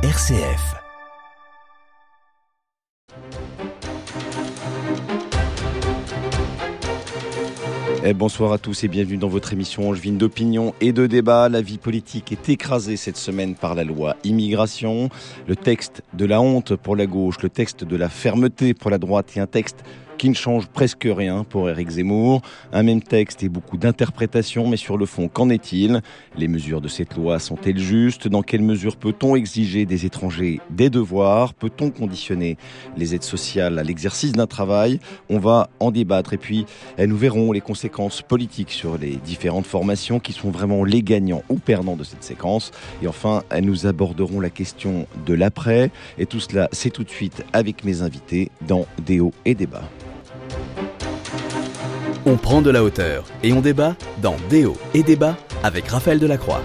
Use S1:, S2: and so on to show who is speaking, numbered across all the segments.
S1: RCF.
S2: Eh, bonsoir à tous et bienvenue dans votre émission Angevine d'opinion et de débat. La vie politique est écrasée cette semaine par la loi immigration. Le texte de la honte pour la gauche, le texte de la fermeté pour la droite et un texte qui ne change presque rien pour Éric Zemmour. Un même texte et beaucoup d'interprétations, mais sur le fond, qu'en est-il? Les mesures de cette loi sont-elles justes? Dans quelle mesure peut-on exiger des étrangers des devoirs? Peut-on conditionner les aides sociales à l'exercice d'un travail? On va en débattre et puis eh, nous verrons les conséquences politiques sur les différentes formations qui sont vraiment les gagnants ou perdants de cette séquence. Et enfin, eh, nous aborderons la question de l'après. Et tout cela, c'est tout de suite avec mes invités dans Déo et Débat.
S1: On prend de la hauteur et on débat dans Déo et débat avec Raphaël Delacroix.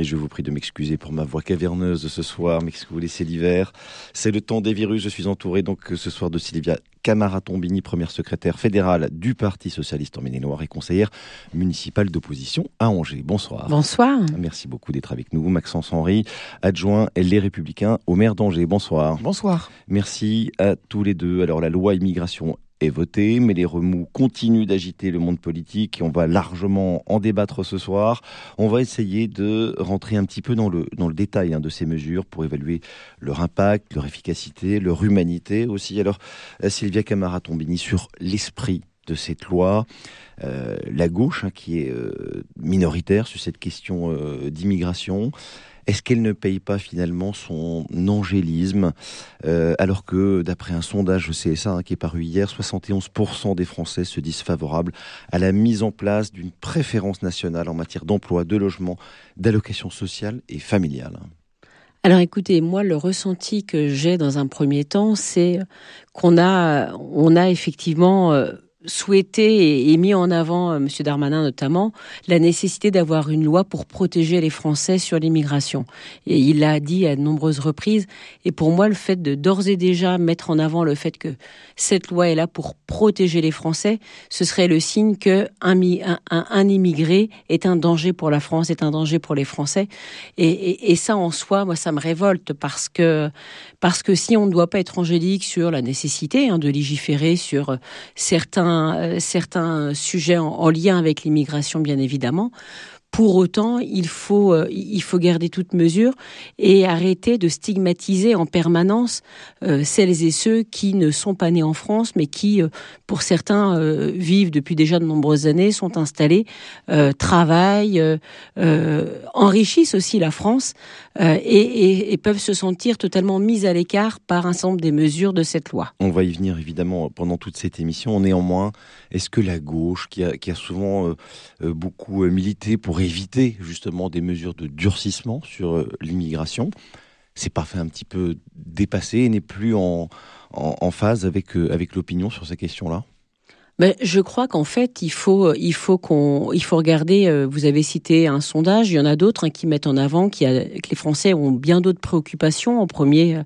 S2: Et je vous prie de m'excuser pour ma voix caverneuse ce soir, mais que vous laissez l'hiver? C'est le temps des virus. Je suis entouré donc ce soir de Sylvia Camara-Tombini, première secrétaire fédérale du Parti socialiste en Maine-et-Loire et conseillère municipale d'opposition à Angers. Bonsoir.
S3: Bonsoir.
S2: Merci beaucoup d'être avec nous. Maxence Henry, adjoint Les Républicains au maire d'Angers. Bonsoir.
S4: Bonsoir.
S2: Merci à tous les deux. Alors la loi immigration est voté, mais les remous continuent d'agiter le monde politique et on va largement en débattre ce soir. On va essayer de rentrer un petit peu dans le, dans le détail hein, de ces mesures pour évaluer leur impact, leur efficacité, leur humanité aussi. Alors, euh, Sylvia Camara-Tombini, sur l'esprit de cette loi, euh, la gauche hein, qui est euh, minoritaire sur cette question d'immigration, est-ce qu'elle ne paye pas finalement son angélisme euh, alors que d'après un sondage CSA hein, qui est paru hier, 71% des Français se disent favorables à la mise en place d'une préférence nationale en matière d'emploi, de logement, d'allocation sociale et familiale.
S3: Alors écoutez, moi le ressenti que j'ai dans un premier temps, c'est qu'on a, effectivement euh, souhaité et mis en avant, euh, M. Darmanin notamment, la nécessité d'avoir une loi pour protéger les Français sur l'immigration. Et il l'a dit à de nombreuses reprises. Et pour moi, le fait de d'ores et déjà mettre en avant le fait que cette loi est là pour protéger les Français, ce serait le signe que un, un, immigré est un danger pour la France, est un danger pour les Français. Et, ça, en soi, moi, ça me révolte parce que parce que si on ne doit pas être angélique sur la nécessité hein, de légiférer sur certains euh, certains, sujets en lien avec l'immigration, bien évidemment. Pour autant, il faut, euh, il faut garder toute mesure et arrêter de stigmatiser en permanence euh, celles et ceux qui ne sont pas nés en France, mais qui, euh, pour certains, vivent depuis déjà de nombreuses années, sont installés, travaillent, enrichissent aussi la France et, peuvent se sentir totalement mis à l'écart par un nombre des mesures de cette loi.
S2: On va y venir évidemment pendant toute cette émission. Néanmoins, est-ce que la gauche, qui a, qui a souvent beaucoup milité pour éviter justement des mesures de durcissement sur euh, l'immigration. C'est pas fait un petit peu dépassé et n'est plus en, phase avec, euh, avec l'opinion sur ces questions-là?
S3: Ben, je crois qu'en fait, il faut, faut qu'on, il faut regarder. Euh, vous avez cité un sondage, il y en a d'autres hein, qui mettent en avant que les Français ont bien d'autres préoccupations. En premier,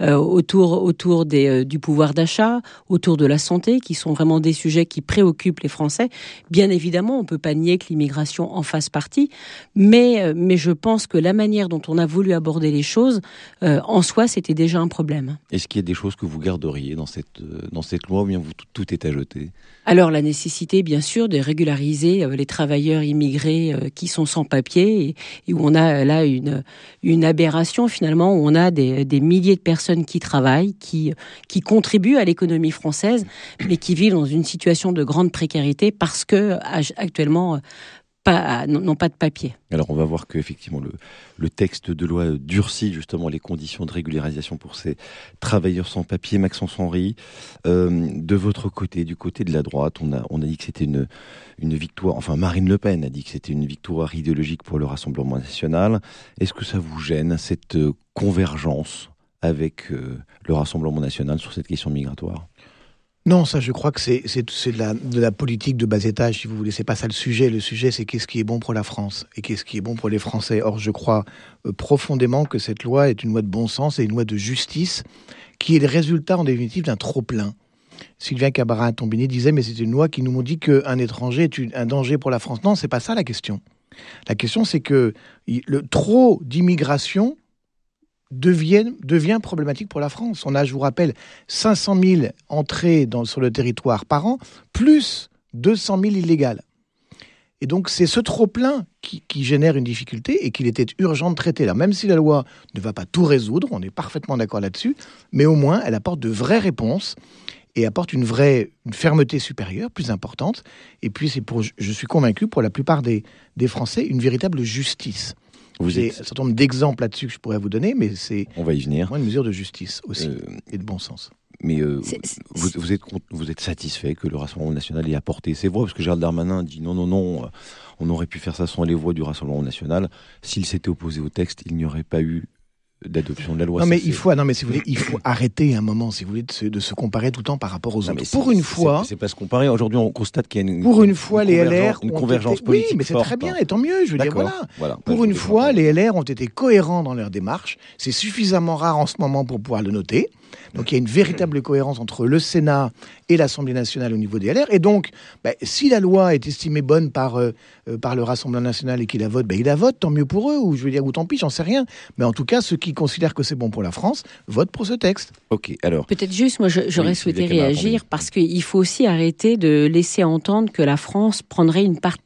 S3: euh, autour, autour euh, du pouvoir d'achat, autour de la santé, qui sont vraiment des sujets qui préoccupent les Français. Bien évidemment, on peut pas nier que l'immigration en fasse partie, mais, mais je pense que la manière dont on a voulu aborder les choses, en soi, c'était déjà un problème.
S2: Est-ce qu'il y a des choses que vous garderiez dans cette, dans cette loi ou bien tout est à jeter?
S3: Alors la nécessité, bien sûr, de régulariser euh, les travailleurs immigrés euh, qui sont sans papier et, où on a euh, là une, une aberration finalement, où on a des, des milliers de personnes qui travaillent, qui, qui contribuent à l'économie française, mais qui vivent dans une situation de grande précarité parce que actuellement n'ont pas de papier.
S2: Alors on va voir qu'effectivement le, le texte de loi durcit justement les conditions de régularisation pour ces travailleurs sans papier. Maxence Henry, euh, de votre côté, du côté de la droite, on a, on a dit que c'était une, une victoire, enfin Marine Le Pen a dit que c'était une victoire idéologique pour le Rassemblement national. Est-ce que ça vous gêne, cette convergence avec euh, le Rassemblement national sur cette question migratoire?
S4: Non, ça, je crois que c'est de la, de la politique de bas étage, si vous voulez. C'est pas ça le sujet. Le sujet, c'est qu'est-ce qui est bon pour la France et qu'est-ce qui est bon pour les Français. Or, je crois euh, profondément que cette loi est une loi de bon sens et une loi de justice qui est le résultat, en définitive, d'un trop-plein. Sylvain Cabarin-Tombini disait, mais c'est une loi qui nous dit qu'un étranger est un danger pour la France. Non, c'est pas ça la question. La question, c'est que le trop d'immigration devient, problématique pour la France. On a, je vous rappelle, 500 000 entrées sur le territoire par an, plus 200 000 illégales. Et donc c'est ce trop-plein qui, génère une difficulté et qu'il était urgent de traiter. Là, même si la loi ne va pas tout résoudre, on est parfaitement d'accord là-dessus, mais au moins elle apporte de vraies réponses et apporte une vraie fermeté supérieure, plus importante. Et puis c'est pour, je suis convaincu, pour la plupart des Français, une véritable justice. Vous J'ai un certain nombre d'exemples là-dessus que je pourrais vous donner, mais c'est
S2: on va y venir.
S4: Une mesure de justice aussi euh, et de bon sens.
S2: Mais euh, vous, vous, êtes, vous êtes satisfait que le Rassemblement national ait apporté ses voix? Parce que Gérald Darmanin dit non, non, non, euh, on aurait pu faire ça sans les voix du Rassemblement national. S'il s'était opposé au texte, il n'y aurait pas eu d'adoption de la loi.
S4: Non mais il faut, non mais si vous voulez, il faut arrêter un moment, si vous voulez, de se, de se comparer tout le temps par rapport aux autres. Pour une fois,
S2: c'est pas se comparer. Aujourd'hui, on constate qu'il y a une
S4: pour une, fois les LR
S2: une convergence politique.
S4: Oui, mais c'est très bien, et tant mieux. Je veux dire voilà. Pour une fois, les LR ont été cohérents dans leur démarche. C'est suffisamment rare en ce moment pour pouvoir le noter. Donc il y a une véritable cohérence entre le Sénat et l'Assemblée nationale au niveau des LR. Et donc, bah, si la loi est estimée bonne par, euh, euh, par le Rassemblement national et qu'il la vote, bah, il la vote, tant mieux pour eux, ou je veux dire, ou tant pis, j'en sais rien. Mais en tout cas, ceux qui considèrent que c'est bon pour la France votent pour ce texte.
S2: Ok, alors.
S3: Peut-être juste, moi, j'aurais souhaité réagir parce qu'il faut aussi arrêter de laisser entendre que la France prendrait une part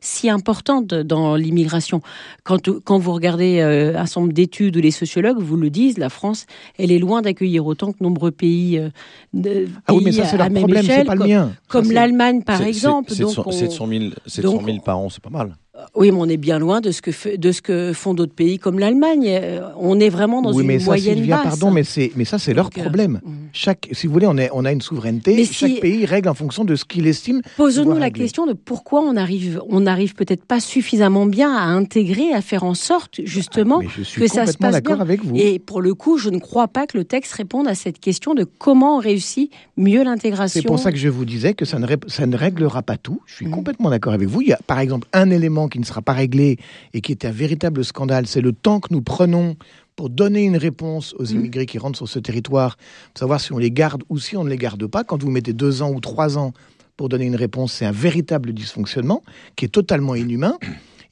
S3: si importante dans l'immigration. Quand, quand vous regardez euh, un certain nombre d'études où les sociologues vous le disent, la France, elle est loin d'accueillir autant que nombreux pays, euh,
S4: de, ah oui, mais ça, c'est leur problème, c'est pas le mien.
S3: Comme l'Allemagne, par exemple.
S2: 700, 700 000 par an, c'est pas mal.
S3: Oui, mais on est bien loin de ce que, de ce que font d'autres pays comme l'Allemagne. Euh, on est vraiment dans
S4: oui,
S3: une
S4: mais
S3: moyenne
S4: Sylvia, pardon, mais, c'est, mais ça, c'est leur euh, problème. Mm. Chaque, si vous voulez, on, est, on a une souveraineté. chaque pays règle en fonction de ce qu'il estime.
S3: Posons-nous la question de pourquoi on arrive, on n'arrive peut-être pas suffisamment bien à intégrer, à faire en sorte, justement,
S4: ah,
S3: que ça se passe bien.
S4: Avec vous.
S3: Et pour le coup, je ne crois pas que le texte réponde à cette question de comment on réussit mieux l'intégration.
S4: C'est pour ça que je vous disais que ça ne, ça ne réglera pas tout. Je suis mm. complètement d'accord avec vous. Il y a, par exemple, un élément qui ne sera pas réglé et qui est un véritable scandale, c'est le temps que nous prenons pour donner une réponse aux mmh. immigrés qui rentrent sur ce territoire, savoir si on les garde ou si on ne les garde pas. Quand vous mettez deux ans ou trois ans pour donner une réponse, c'est un véritable dysfonctionnement qui est totalement inhumain.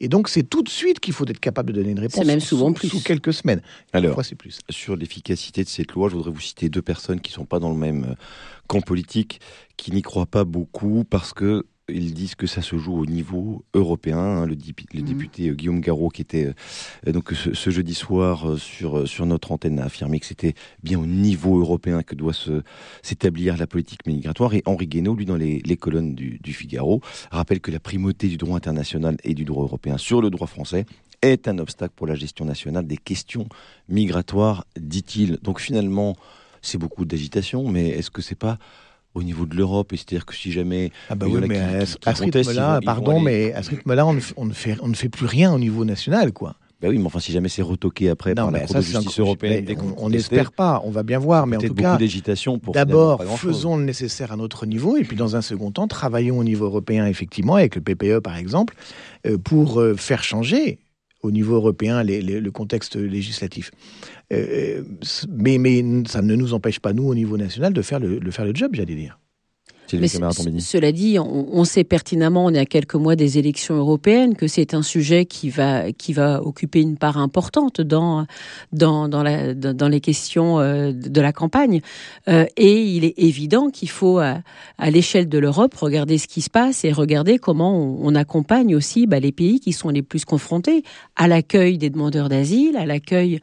S4: Et donc, c'est tout de suite qu'il faut être capable de donner une réponse.
S3: même souvent
S4: sous,
S3: plus.
S4: Sous quelques semaines.
S2: Alors,
S4: c'est plus.
S2: Sur l'efficacité de cette loi, je voudrais vous citer deux personnes qui ne sont pas dans le même camp politique, qui n'y croient pas beaucoup parce que ils disent que ça se joue au niveau européen. Hein, le, mhm. député euh, Guillaume Garot, qui était euh, donc ce, jeudi soir euh, sur, sur notre antenne, a affirmé que c'était bien au niveau européen que doit s'établir la politique migratoire. Et Henri Guénaud, lui, dans les, colonnes du, du, Figaro, rappelle que la primauté du droit international et du droit européen sur le droit français est un obstacle pour la gestion nationale des questions migratoires, dit-il. Donc finalement, c'est beaucoup d'agitation, mais est-ce que c'est pas au niveau de l'Europe, c'est-à-dire que si jamais
S4: ah bah oui, mais à, ce rythme-là, pardon, mais à ce rythme-là, on, ne fait, on ne fait plus rien au niveau national, quoi.
S2: Ben oui, mais enfin, si jamais c'est retoqué après par la Cour de justice européenne,
S4: on n'espère pas, on va bien voir, mais en tout cas,
S2: d'agitation pour
S4: d'abord faisons le nécessaire à notre niveau, et puis dans un second temps, travaillons au niveau européen effectivement avec le PPE par exemple, euh, pour euh, faire changer au niveau européen le contexte législatif. Euh, mais, mais ça ne nous empêche pas, nous, au niveau national, de faire le, de faire le job, j'allais dire.
S3: Mais cela dit, on, sait pertinemment, on est à quelques mois des élections européennes, que c'est un sujet qui va qui va occuper une part importante dans dans dans, la, dans les questions euh, de la campagne. Euh, et il est évident qu'il faut à, l'échelle de l'Europe regarder ce qui se passe et regarder comment on, accompagne aussi bah, les pays qui sont les plus confrontés à l'accueil des demandeurs d'asile, à l'accueil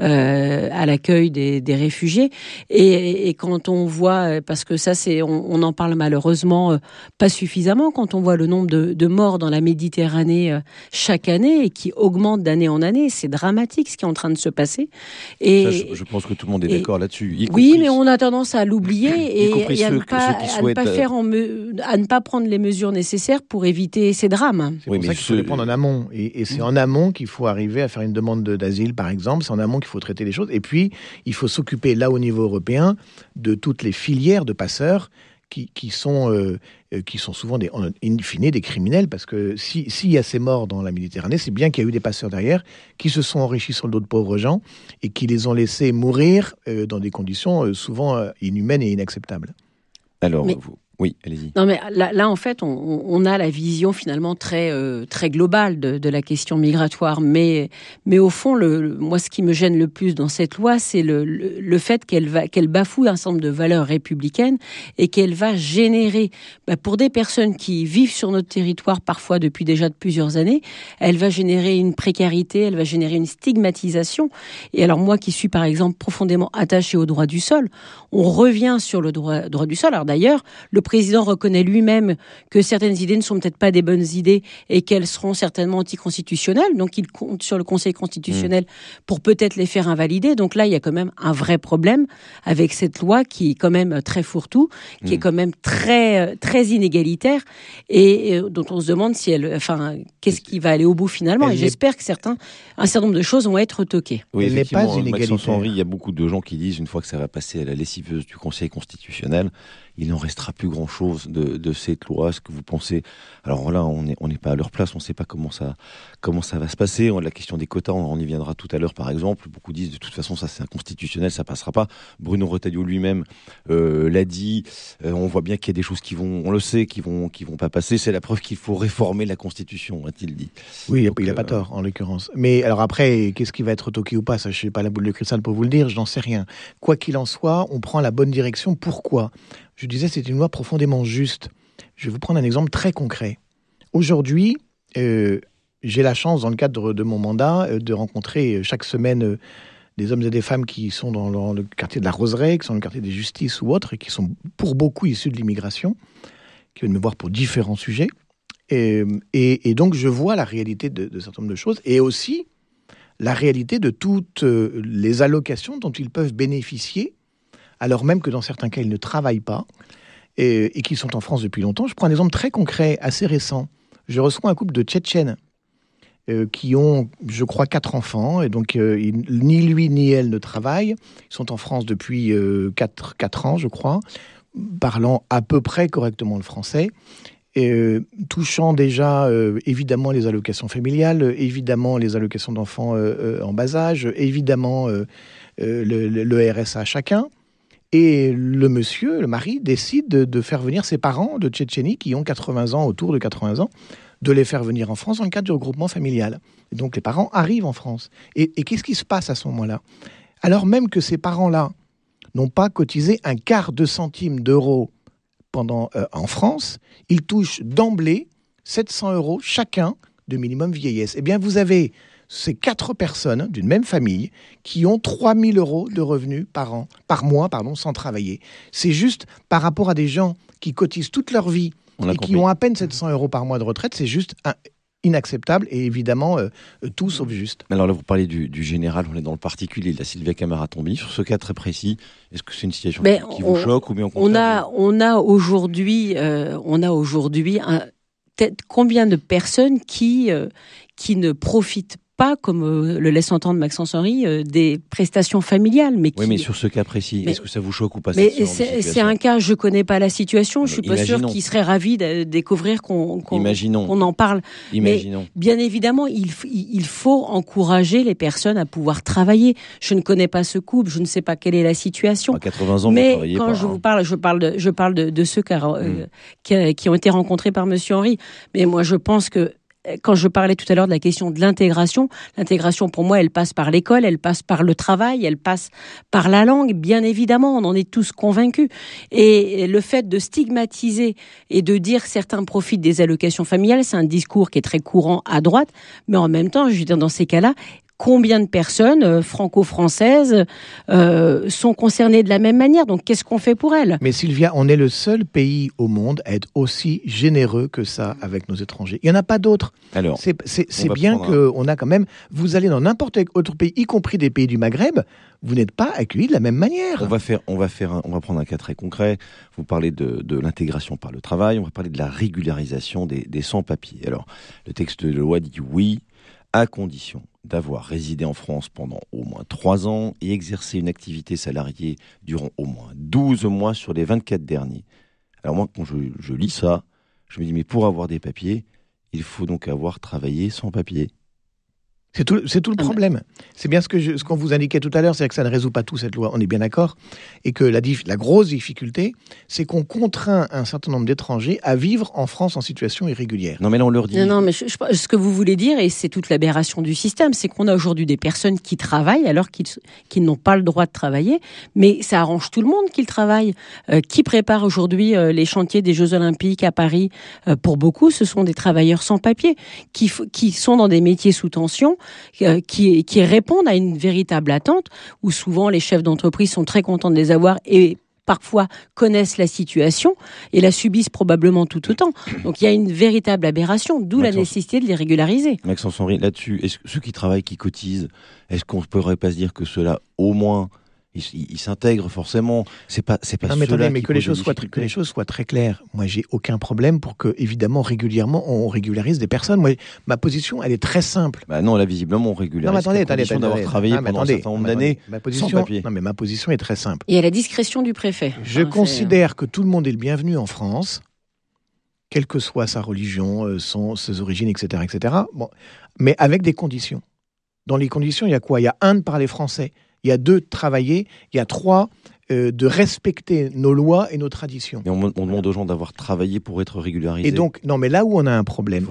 S3: euh, à l'accueil des, des réfugiés. Et, et, quand on voit, parce que ça c'est, on, on en parle malheureusement euh, pas suffisamment quand on voit le nombre de, morts dans la Méditerranée euh, chaque année et qui augmente d'année en année. C'est dramatique ce qui est en train de se passer.
S2: Et je, pense que tout le monde est d'accord là-dessus.
S3: Oui, mais on a tendance à l'oublier et, à, ne pas, faire en à ne pas prendre les mesures nécessaires pour éviter ces drames.
S4: C'est pour ça qu'il faut les prendre en amont. Et, c'est en amont qu'il faut arriver à faire une demande d'asile, par exemple. C'est en amont qu'il faut traiter les choses. Et puis, il faut s'occuper, là, au niveau européen, de toutes les filières de passeurs qui, sont, euh, euh, qui sont souvent, des, in fine, des criminels, parce que s'il si y a ces morts dans la Méditerranée, c'est bien qu'il y a eu des passeurs derrière qui se sont enrichis sur le dos de pauvres gens et qui les ont laissés mourir euh, dans des conditions souvent inhumaines et inacceptables.
S2: Alors, vous Oui, allez-y.
S3: Non, mais là, là, en fait, on, on a la vision finalement très euh, très globale de, de, la question migratoire. Mais mais au fond, le, moi, ce qui me gêne le plus dans cette loi, c'est le, le, le, fait qu'elle va qu'elle bafoue un certain nombre de valeurs républicaines et qu'elle va générer bah, pour des personnes qui vivent sur notre territoire parfois depuis déjà de plusieurs années, elle va générer une précarité, elle va générer une stigmatisation. Et alors moi, qui suis par exemple profondément attaché au droit du sol, on revient sur le droit droit du sol. Alors d'ailleurs, le président reconnaît lui-même que certaines idées ne sont peut-être pas des bonnes idées et qu'elles seront certainement anticonstitutionnelles. Donc il compte sur le Conseil constitutionnel mmh. pour peut-être les faire invalider. Donc là, il y a quand même un vrai problème avec cette loi qui est quand même très fourre-tout, qui mmh. est quand même très très inégalitaire et, dont on se demande si elle, enfin, qu'est-ce qui va aller au bout finalement. Elle et j'espère que certains, un certain nombre de choses vont être toquées.
S2: Oui, elle n'est pas inégalitaire. Henry, il y a beaucoup de gens qui disent une fois que ça va passer à la lessiveuse du Conseil constitutionnel, il n'en restera plus grand-chose de, de, cette loi. Ce que vous pensez Alors là, on n'est on pas à leur place, on ne sait pas comment ça, comment ça va se passer. La question des quotas, on, y viendra tout à l'heure, par exemple. Beaucoup disent de toute façon, ça c'est inconstitutionnel, ça passera pas. Bruno Retailleau lui-même euh, l'a dit. Euh, on voit bien qu'il y a des choses qui vont, on le sait, qui vont, qui vont pas passer. C'est la preuve qu'il faut réformer la Constitution, a-t-il dit.
S4: Oui, Donc, il n'a pas euh, tort en l'occurrence. Mais alors après, qu'est-ce qui va être toqué ou pas? Ça, je n'ai pas la boule de cristal pour vous le dire. Je n'en sais rien. Quoi qu'il en soit, on prend la bonne direction. Pourquoi? Je disais, c'est une loi profondément juste. Je vais vous prendre un exemple très concret. Aujourd'hui, euh, j'ai la chance, dans le cadre de mon mandat, euh, de rencontrer euh, chaque semaine des hommes et des femmes qui sont dans, le quartier de la Roseraie, qui sont dans le quartier des Justices ou autres, et qui sont pour beaucoup issus de l'immigration, qui viennent me voir pour différents sujets. Et, et, et donc, je vois la réalité de, de certain nombre de choses, et aussi la réalité de toutes les allocations dont ils peuvent bénéficier alors même que dans certains cas, ils ne travaillent pas et, qu'ils sont en France depuis longtemps. Je prends un exemple très concret, assez récent. Je reçois un couple de Tchétchènes euh, qui ont, je crois, quatre enfants, et donc euh, ni lui ni elle ne travaillent. Ils sont en France depuis euh, quatre, quatre ans, je crois, parlant à peu près correctement le français. Et, touchant déjà évidemment les allocations familiales, évidemment les allocations d'enfants en bas âge, évidemment le, le, le, RSA chacun. Et le monsieur, le mari, décide de, faire venir ses parents de Tchétchénie, qui ont 80 ans, autour de 80 ans, de les faire venir en France dans le cadre du regroupement familial. Et donc les parents arrivent en France. Et, qu'est-ce qui se passe à ce moment-là? Alors même que ces parents-là n'ont pas cotisé un quart de centime d'euro pendant, euh, en France, ils touchent d'emblée 700 euros chacun de minimum vieillesse. Eh bien, vous avez ces quatre personnes d'une même famille qui ont 3000 euros de revenus par an, par mois, pardon, sans travailler. C'est juste par rapport à des gens qui cotisent toute leur vie et qui ont à peine 700 euros par mois de retraite, c'est juste un, inacceptable et évidemment euh, tout sauf juste.
S2: Alors là, vous parlez du, du, général, on est dans le particulier de la Sylvia Camara-Tombi. Sur ce cas très précis, est-ce que c'est une situation Mais qui, qui on, vous choque ou bien
S3: on a, on a aujourd'hui, euh, on a aujourd'hui combien de personnes qui euh, qui ne profitent pas, comme euh, le laisse entendre Maxence Henry, euh, des prestations familiales. Mais qui...
S2: Oui, mais sur ce cas précis, est-ce que ça vous choque ou pas
S3: Mais c'est un cas, je connais pas la situation, je suis pas sûr qu'il serait ravi de découvrir qu'on qu qu en parle.
S2: Imaginons.
S3: Mais bien évidemment, il, il faut encourager les personnes à pouvoir travailler. Je ne connais pas ce couple, je ne sais pas quelle est la situation.
S2: À 80 ans,
S3: mais
S2: quand
S3: pas, je hein. vous parle, je parle de, je parle de, de ceux qui, euh, mm. qui, qui ont été rencontrés par Monsieur Henry. Mais moi, je pense que quand je parlais tout à l'heure de la question de l'intégration, l'intégration pour moi, elle passe par l'école, elle passe par le travail, elle passe par la langue, bien évidemment, on en est tous convaincus. Et le fait de stigmatiser et de dire certains profitent des allocations familiales, c'est un discours qui est très courant à droite, mais en même temps, je veux dire, dans ces cas-là, combien de personnes euh, franco-françaises euh, sont concernées de la même manière? Donc, qu'est-ce qu'on fait pour elles?
S4: Mais Sylvia, on est le seul pays au monde à être aussi généreux que ça avec nos étrangers. Il n'y en a pas d'autres. Alors, c'est bien qu'on a quand même. Vous allez dans n'importe quel autre pays, y compris des pays du Maghreb, vous n'êtes pas accueillis de la même manière.
S2: On va faire, on va faire, un, on va prendre un cas très concret. Vous parlez de, de l'intégration par le travail. On va parler de la régularisation des, des sans-papiers. Alors, le texte de loi dit oui, à condition d'avoir résidé en France pendant au moins 3 ans et exercé une activité salariée durant au moins 12 mois sur les 24 derniers. Alors moi, quand je, lis ça, je me dis, mais pour avoir des papiers, il faut donc avoir travaillé sans papier.
S4: C'est tout, c'est tout le
S3: Ah,
S4: problème. C'est bien ce que je- ce qu'on vous indiquait tout à l'heure, c'est que ça ne résout pas tout cette loi. On est bien d'accord, et que la, grosse difficulté, c'est qu'on contraint un certain nombre d'étrangers à vivre en France en situation irrégulière.
S2: Non, mais là, on leur dit.
S3: Non, non, mais je- je- ce que vous voulez dire, et c'est toute l'aberration du système, c'est qu'on a aujourd'hui des personnes qui travaillent alors qu'ils qu'ils n'ont pas le droit de travailler, mais ça arrange tout le monde qu'ils travaillent. Euh, qui prépare aujourd'hui euh, les chantiers des Jeux Olympiques à Paris? Euh, Pour beaucoup, ce sont des travailleurs sans papier qui sont dans des métiers sous tension, euh, qui, qui répondent à une véritable attente, où souvent les chefs d'entreprise sont très contents de les avoir et parfois connaissent la situation et la subissent probablement tout autant. Donc il y a une véritable aberration, d'où la nécessité de les régulariser.
S2: Maxence Henry, là-dessus, ceux qui travaillent, qui cotisent, est-ce qu'on ne pourrait pas se dire que ceux-là, au moins, ils ils- ils s'intègrent forcément C'est pas, c'est pas
S4: Non, mais attendez, mais que les choses soient, très- que les choses soient très claires. Moi, j'ai aucun problème pour que, évidemment, régulièrement, on régularise des personnes. Moi, ma position, elle est très simple.
S2: Bah non, là, visiblement, on régularise.
S4: Non, mais attendez, attendez, attendez,
S2: d'avoir travaillé
S4: mais
S2: pendant
S4: attendez,
S2: un certain nombre d'années sans papier.
S4: non, mais ma position est très simple.
S3: Et à la discrétion du préfet.
S4: Je
S3: Hein,
S4: considère que tout le monde est le bienvenu en France, quelle que soit sa religion, euh, son, ses origines, etc., etc. Bon, mais avec des conditions. Dans les conditions, il y a quoi? Il y a un de parler français, il y a deux de travailler, il y a trois euh, de respecter nos lois et nos traditions.
S2: Et on, on demande aux gens d'avoir travaillé pour être régularisés.
S4: Et donc, non, mais là où on a un
S2: il
S4: problème,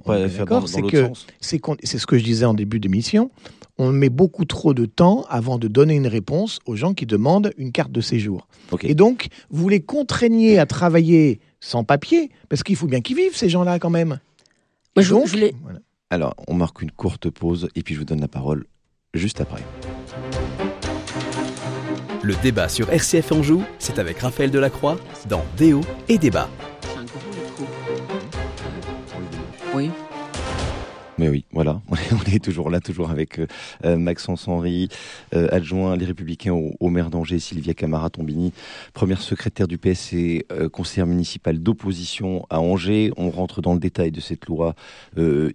S4: c'est que c'est ce que je disais en début d'émission. On met beaucoup trop de temps avant de donner une réponse aux gens qui demandent une carte de séjour. Et donc, vous les contraignez à travailler sans papier, parce qu'il faut bien qu'ils vivent, ces gens-là, quand même.
S3: Moi, je,
S4: donc,
S3: je
S4: voilà.
S2: Alors, on marque une courte pause et puis je vous donne la parole juste après.
S1: Le débat sur RCF Anjou, c'est avec Raphaël Delacroix dans Déo et Débat.
S2: Mais oui, voilà, on est toujours là, toujours avec euh, euh, Maxence Henry, euh, adjoint Les Républicains au, maire d'Angers, Sylvia Camara-Tombini, première secrétaire du PS et euh, conseillère municipale d'opposition à Angers. On rentre dans le détail de cette loi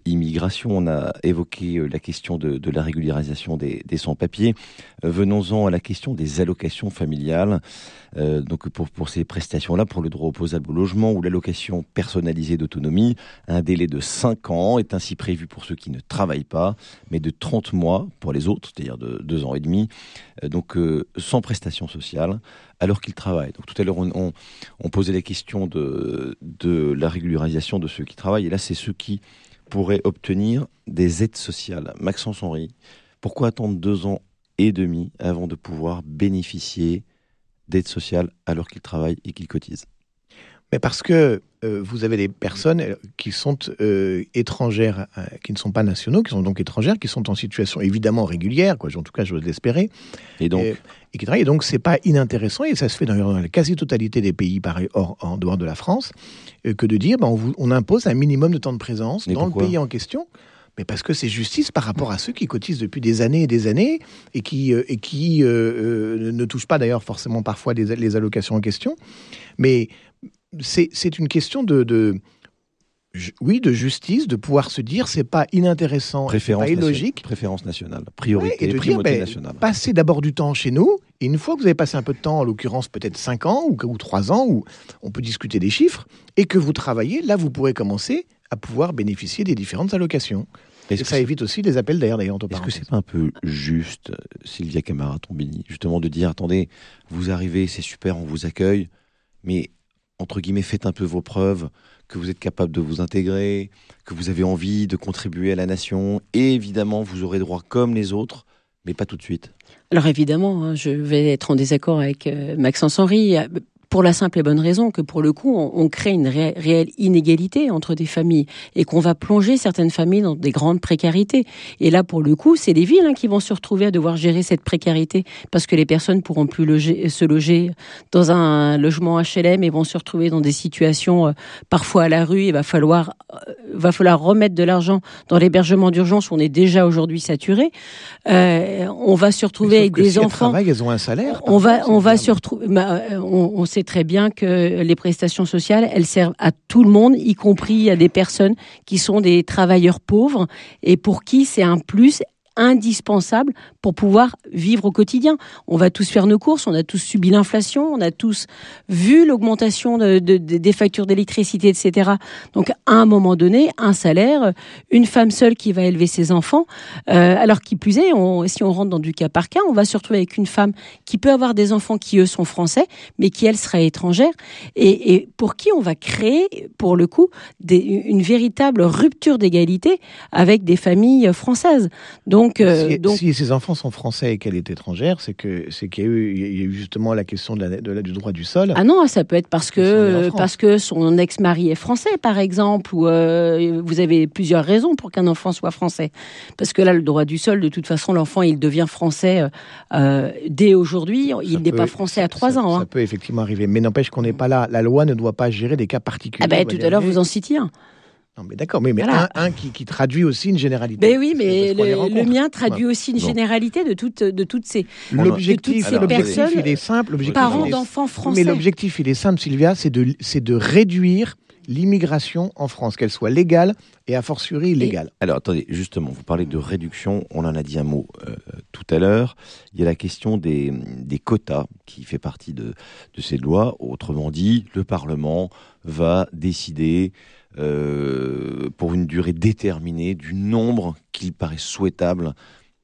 S2: immigration. On a évoqué la question de, la régularisation des, sans-papiers. Venons-en à la question des allocations familiales. Donc pour, pour ces prestations-là, pour le droit opposable au logement ou l'allocation personnalisée d'autonomie, un délai de 5 ans est ainsi prévu pour ceux qui ne travaillent pas, mais de 30 mois pour les autres, c'est-à-dire de 2 ans et demi, euh, donc euh, sans prestation sociale, alors qu'ils travaillent. Tout à l'heure, on, posait la question de, la régularisation de ceux qui travaillent, et là, c'est ceux qui pourraient obtenir des aides sociales. Maxence Henry, pourquoi attendre 2 ans et demi avant de pouvoir bénéficier d'aides sociales alors qu'ils travaillent et qu'ils cotisent?
S4: Mais parce que euh, vous avez des personnes euh, qui sont euh, étrangères, euh, qui ne sont pas nationaux, qui sont donc étrangères, qui sont en situation évidemment régulière, quoi, en tout cas j'ose l'espérer,
S2: Et donc,
S4: et, et qui travaillent. Et donc, c'est pas inintéressant, et ça se fait dans, dans la quasi-totalité des pays pareil, hors, en dehors de la France, que de dire ben, on, vous, on impose un minimum de temps de présence dans le pays en question. Mais parce que c'est justice par rapport à ceux qui cotisent depuis des années et des années et qui, et qui ne touchent pas d'ailleurs forcément parfois les, les allocations en question. Mais c'est une question de, oui, de justice, de pouvoir se dire c'est pas inintéressant,
S2: préférence,
S4: pas illogique.
S2: préférence nationale,
S4: Ouais,
S2: priorité,
S4: et de dire, ben,
S2: nationale.
S4: passez d'abord du temps chez nous, et une fois que vous avez passé un peu de temps, en l'occurrence peut-être 5 ans ou, ou 3 ans, où on peut discuter des chiffres, et que vous travaillez, là vous pourrez commencer à pouvoir bénéficier des différentes allocations. Et ça évite aussi des appels d'air d'ailleurs entre
S2: Est-ce que c'est pas un peu juste, Sylvia Camara-Tombini, justement de dire, attendez, vous arrivez, c'est super, on vous accueille, mais entre guillemets, faites un peu vos preuves, que vous êtes capable de vous intégrer, que vous avez envie de contribuer à la nation, et évidemment, vous aurez droit comme les autres, mais pas tout de suite.
S3: Alors évidemment, hein, je vais être en désaccord avec euh, Maxence Henry. Euh, Pour la simple et bonne raison que pour le coup, on, on crée une ré- réelle inégalité entre des familles et qu'on va plonger certaines familles dans des grandes précarités. Et là, pour le coup, c'est les villes hein, qui vont se retrouver à devoir gérer cette précarité parce que les personnes pourront plus loger, se loger dans un logement HLM et vont se retrouver dans des situations euh, parfois à la rue. Il va falloir, euh, va falloir remettre de l'argent dans l'hébergement d'urgence où on est déjà aujourd'hui saturé. Euh, on va se retrouver avec des enfants.
S4: travaillent, elles ont un salaire.
S3: On va, on va se retrouver. bah, euh, on, on sait très bien que les prestations sociales, elles servent à tout le monde, y compris à des personnes qui sont des travailleurs pauvres. Et pour qui c'est un plus indispensable pour pouvoir vivre au quotidien. On va tous faire nos courses, on a tous subi l'inflation, on a tous vu l'augmentation de, des factures d'électricité, etc. Donc à un moment donné, un salaire, une femme seule qui va élever ses enfants, euh, alors qui plus est, si on rentre dans du cas par cas, on va se retrouver avec une femme qui peut avoir des enfants qui eux sont français, mais qui elle sera étrangère, et, et pour qui on va créer, pour le coup, des, une véritable rupture d'égalité avec des familles françaises. Donc,
S4: euh, si, donc... si ses enfants sont français et qu'elle est étrangère, c'est que c'est qu'il y, a eu justement la question de la, de la, du droit du sol.
S3: Ah non, ça peut être parce que parce que son ex-mari est français, par exemple, ou euh, vous avez plusieurs raisons pour qu'un enfant soit français. Parce que là, le droit du sol, de toute façon, l'enfant il devient français euh, dès aujourd'hui. Il n'est pas français à trois ans.
S4: Ça hein. peut effectivement arriver, mais n'empêche qu'on n'est pas là. La loi ne doit pas gérer des cas particuliers. Ah
S3: ben, tout à l'heure, vous en citiez un.
S4: Non, mais d'accord, mais, mais un, qui, traduit aussi une généralité.
S3: Ben oui, mais le, mien traduit aussi une généralité de toutes, de toutes ces,
S4: l'objectif, ces personnes. Il est simple.
S3: Parents d'enfants français.
S4: Mais l'objectif, il est simple, Sylvia, c'est de, c'est de réduire l'immigration en France, qu'elle soit légale et a fortiori illégale.
S2: Alors attendez, justement, vous parlez de réduction, on en a dit un mot euh, tout à l'heure. Il y a la question des, des quotas qui fait partie de, de ces lois. Autrement dit, le Parlement va décider euh, pour une durée déterminée du nombre qu'il paraît souhaitable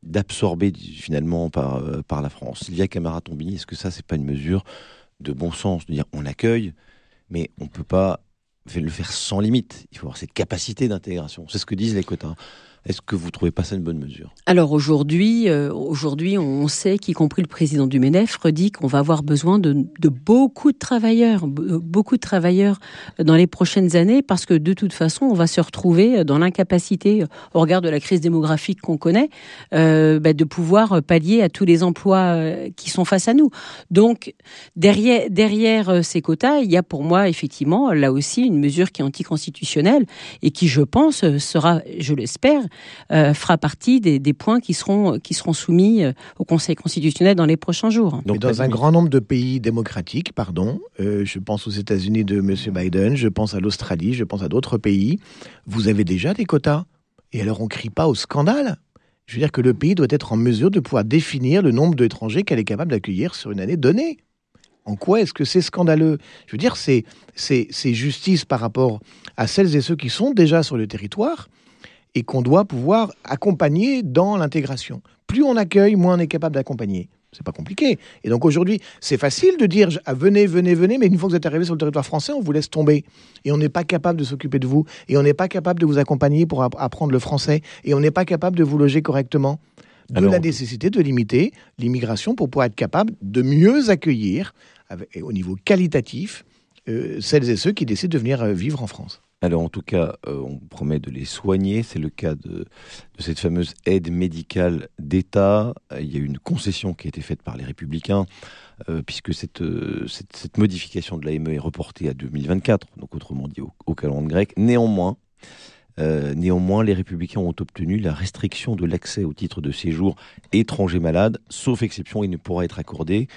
S2: d'absorber finalement par, euh, par la France. Sylvia Camara-Tombini, est-ce que ça, c'est pas une mesure de bon sens de dire on accueille, mais on ne peut pas le faire sans limite? Il faut avoir cette capacité d'intégration. C'est ce que disent les quotas. Est-ce que vous trouvez pas ça une bonne mesure?
S3: Alors aujourd'hui, euh, aujourd'hui, on sait qu'y compris le président du MENEF redit qu'on va avoir besoin de, beaucoup de travailleurs, euh, beaucoup de travailleurs dans les prochaines années, parce que de toute façon, on va se retrouver dans l'incapacité, au regard de la crise démographique qu'on connaît, euh, bah, de pouvoir pallier à tous les emplois qui sont face à nous. Donc derrière, derrière ces quotas, il y a pour moi effectivement là aussi une mesure qui est anticonstitutionnelle et qui, je pense, sera, je l'espère, euh, fera partie des, points qui seront, qui seront soumis euh, au Conseil constitutionnel dans les prochains jours.
S4: Donc, dans un grand nombre de pays démocratiques, pardon, euh, je pense aux États-Unis de M. Biden, je pense à l'Australie, je pense à d'autres pays, vous avez déjà des quotas. Et alors on ne crie pas au scandale je veux dire que le pays doit être en mesure de pouvoir définir le nombre d'étrangers qu'elle est capable d'accueillir sur une année donnée. En quoi est-ce que c'est scandaleux? Je veux dire, c'est, c'est justice par rapport à celles et ceux qui sont déjà sur le territoire et qu'on doit pouvoir accompagner dans l'intégration. Plus on accueille, moins on est capable d'accompagner. C'est pas compliqué. Et donc aujourd'hui, c'est facile de dire ah, venez, venez, venez, mais une fois que vous êtes arrivé sur le territoire français, on vous laisse tomber. Et on n'est pas capable de s'occuper de vous. Et on n'est pas capable de vous accompagner pour apprendre le français. Et on n'est pas capable de vous loger correctement. De la nécessité de limiter l'immigration pour pouvoir être capable de mieux accueillir, au niveau qualitatif, euh, celles et ceux qui décident de venir euh, vivre en France.
S2: Alors en tout cas, euh, on promet de les soigner. C'est le cas de, cette fameuse aide médicale d'État. Euh, il y a eu une concession qui a été faite par les républicains, euh, puisque cette, cette, modification de l'AME est reportée à 2024, donc autrement dit au, au calendrier grec. Néanmoins, néanmoins, les républicains ont obtenu la restriction de l'accès au titre de séjour étranger malade, sauf exception, il ne pourra être accordé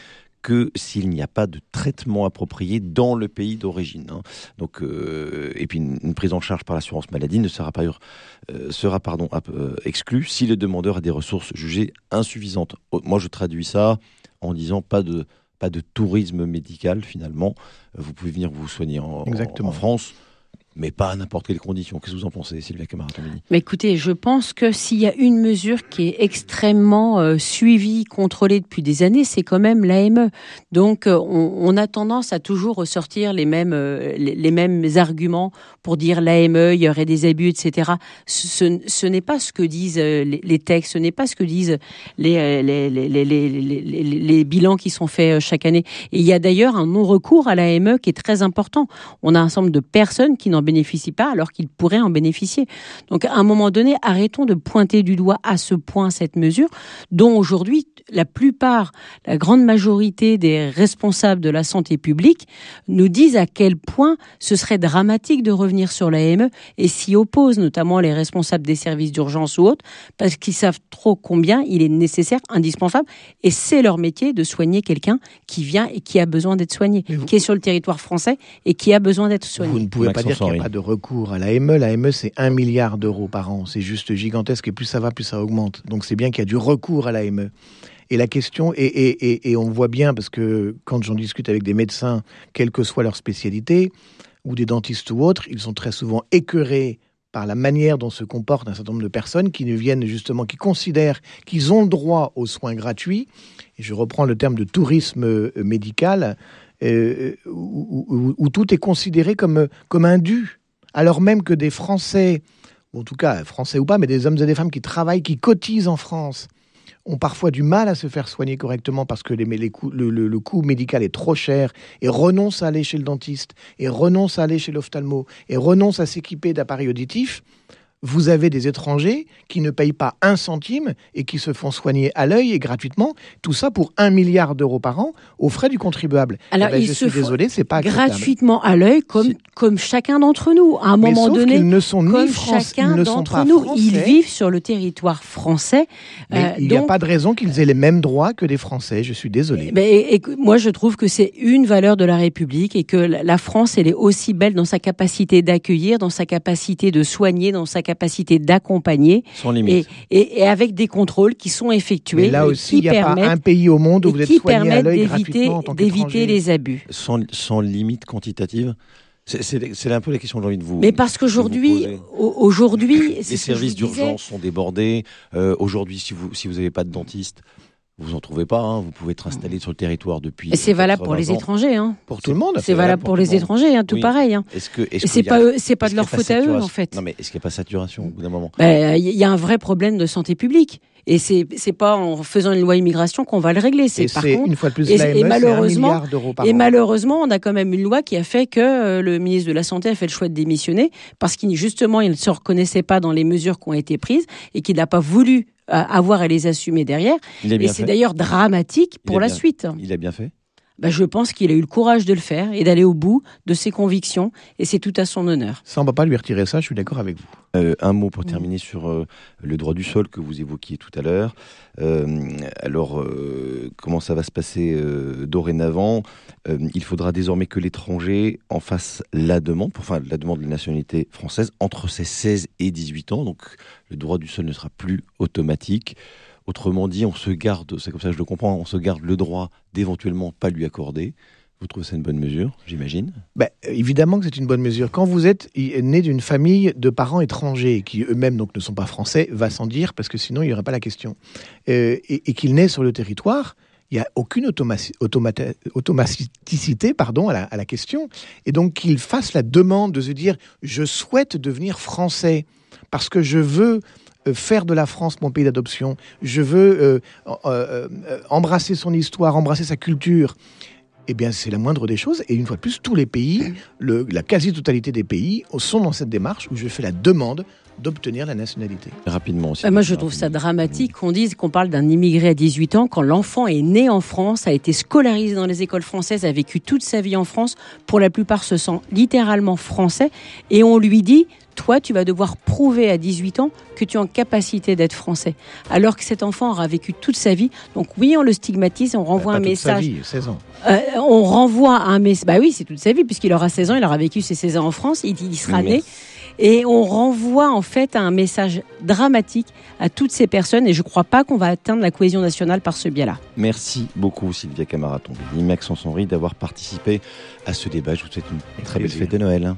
S2: que s'il n'y a pas de traitement approprié dans le pays d'origine. Hein. Donc, euh, et puis une, prise en charge par l'assurance maladie ne sera pas euh, sera pardon euh, exclue si le demandeur a des ressources jugées insuffisantes. Oh, moi, je traduis ça en disant pas de pas de tourisme médical finalement. Vous pouvez venir vous soigner en, en France mais pas à n'importe quelles conditions. Qu'est-ce que vous en pensez, Sylvia Camaratomini
S3: Mais écoutez, je pense que s'il y a une mesure qui est extrêmement euh, suivie, contrôlée depuis des années, c'est quand même l'AME. Donc, euh, on, a tendance à toujours ressortir les mêmes, euh, les, mêmes arguments pour dire l'AME, il y aurait des abus, etc. Ce, n'est pas ce que disent les, textes, ce n'est pas ce que disent les, les, bilans qui sont faits chaque année. Et il y a d'ailleurs un non-recours à l'AME qui est très important. On a un ensemble de personnes qui n'en bénéficient pas alors qu'ils pourraient en bénéficier. Donc à un moment donné, arrêtons de pointer du doigt à ce point cette mesure dont aujourd'hui la plupart, la grande majorité des responsables de la santé publique nous disent à quel point ce serait dramatique de revenir sur l'AME et s'y opposent notamment les responsables des services d'urgence ou autres parce qu'ils savent trop combien il est nécessaire, indispensable et c'est leur métier de soigner quelqu'un qui vient et qui a besoin d'être soigné, qui est sur le territoire français et qui a besoin d'être soigné.
S4: Vous ne pouvez pas dire qu'il n'y a pas de recours à l'AME. L'AME, c'est un milliard d'euros par an. C'est juste gigantesque et plus ça va, plus ça augmente. Donc c'est bien qu'il y a du recours à l'AME. Et la question, et, on voit bien, parce que quand j'en discute avec des médecins, quelle que soit leur spécialité, ou des dentistes ou autres, ils sont très souvent écœurés par la manière dont se comportent un certain nombre de personnes qui ne viennent justement, qui considèrent qu'ils ont le droit aux soins gratuits. Et je reprends le terme de tourisme euh, médical, euh, où, tout est considéré comme, comme un dû, alors même que des Français, en tout cas français ou pas, mais des hommes et des femmes qui travaillent, qui cotisent en France, ont parfois du mal à se faire soigner correctement parce que le, le, coût médical est trop cher et renoncent à aller chez le dentiste et renoncent à aller chez l'ophtalmo et renoncent à s'équiper d'appareils auditifs, vous avez des étrangers qui ne payent pas un centime et qui se font soigner à l'œil et gratuitement, tout ça pour un milliard d'euros par an aux frais du contribuable.
S3: Alors, eh ben, je suis désolé, c'est pas gratuitement à l'œil comme comme chacun d'entre nous. À un moment donné,
S4: ils ne sont
S3: comme
S4: ni
S3: chacun d'entre nous, ils vivent sur le territoire français.
S4: Mais euh, il n'y a pas de raison qu'ils aient les mêmes droits que des Français. Je suis désolé.
S3: Mais moi, je trouve que c'est une valeur de la République et que la France, elle est aussi belle dans sa capacité d'accueillir, dans sa capacité de soigner, dans sa capacité d'accompagner et, et, avec des contrôles qui sont effectués.
S4: là aussi, il n'y a pas un pays au monde où vous êtes soigné à l'œil gratuitement
S3: d'éviter les abus.
S2: Sans, sans limite quantitative c'est un peu la question que j'ai envie de vous.
S3: Mais parce qu'aujourd'hui, aujourd'hui,
S2: les services d'urgence sont débordés. Euh, aujourd'hui, si vous si vous n'avez pas de dentiste, vous en trouvez pas, hein. vous pouvez être installé sur le territoire depuis.
S3: C'est valable pour les étrangers, hein.
S4: Pour tout le monde.
S3: C'est valable pour, les étrangers, hein, tout pareil. Hein. Est-ce que c'est pas c'est pas de leur faute à eux en fait.
S2: Non mais est-ce qu'il n'y a pas saturation au bout d'un moment
S3: ben, Il y a un vrai problème de santé publique. Et c'est c'est pas en faisant une loi immigration qu'on va le régler. C'est par contre
S4: une fois de plus et, malheureusement
S3: et malheureusement on a quand même une loi qui a fait que euh, le ministre de la santé a fait le choix de démissionner parce qu'il justement il ne se reconnaissait pas dans les mesures qui ont été prises et qu'il n'a pas voulu avoir à les assumer derrière. Et c'est d'ailleurs dramatique pour la suite.
S2: Il a bien fait
S3: bah, je pense qu'il a eu le courage de le faire et d'aller au bout de ses convictions, et c'est tout à son honneur.
S4: Ça, on ne va pas lui retirer ça, je suis d'accord avec vous.
S2: Euh, un mot pour terminer sur euh, le droit du sol que vous évoquiez tout à l'heure. Euh, alors, comment ça va se passer dorénavant? Il faudra désormais que l'étranger en fasse la demande, enfin la demande de nationalité française, entre ses 16 et 18 ans. Donc, le droit du sol ne sera plus automatique. Autrement dit, on se garde, c'est comme ça que je le comprends, on se garde le droit d'éventuellement pas lui accorder. Vous trouvez ça une bonne mesure, j'imagine?
S4: Ben, Évidemment que c'est une bonne mesure. Quand vous êtes né d'une famille de parents étrangers, qui eux-mêmes donc ne sont pas français, va sans dire, parce que sinon il n'y aurait pas la question, euh, et, qu'il naît sur le territoire, il n'y a aucune automaticité pardon, à la, question. Et donc qu'il fasse la demande de se dire, je souhaite devenir français, parce que je veux faire de la France mon pays d'adoption, je veux euh, euh, embrasser son histoire, embrasser sa culture, eh bien, c'est la moindre des choses. Et une fois de plus, tous les pays, la quasi-totalité des pays, sont dans cette démarche où je fais la demande d'obtenir la nationalité.
S2: Rapidement aussi.
S3: moi, je trouve ça dramatique qu'on dise qu'on parle d'un immigré à 18 ans quand l'enfant est né en France, a été scolarisé dans les écoles françaises, a vécu toute sa vie en France. Pour la plupart, se sent littéralement français. Et on lui dit toi, tu vas devoir prouver à 18 ans que tu es en capacité d'être français. Alors que cet enfant aura vécu toute sa vie. Donc oui, on le stigmatise, on renvoie
S4: un
S3: message.
S4: Sa vie, 16 ans.
S3: Euh, on renvoie un message. Bah oui, c'est toute sa vie, puisqu'il aura 16 ans, il aura vécu ses 16 ans en France, il, il sera né. Et on renvoie en fait un message dramatique à toutes ces personnes et je ne crois pas qu'on va atteindre la cohésion nationale par ce biais-là.
S2: Merci beaucoup Sylvia Camaraton et Maxence Henry d'avoir participé à ce débat. Je vous souhaite une très belle fête de Noël.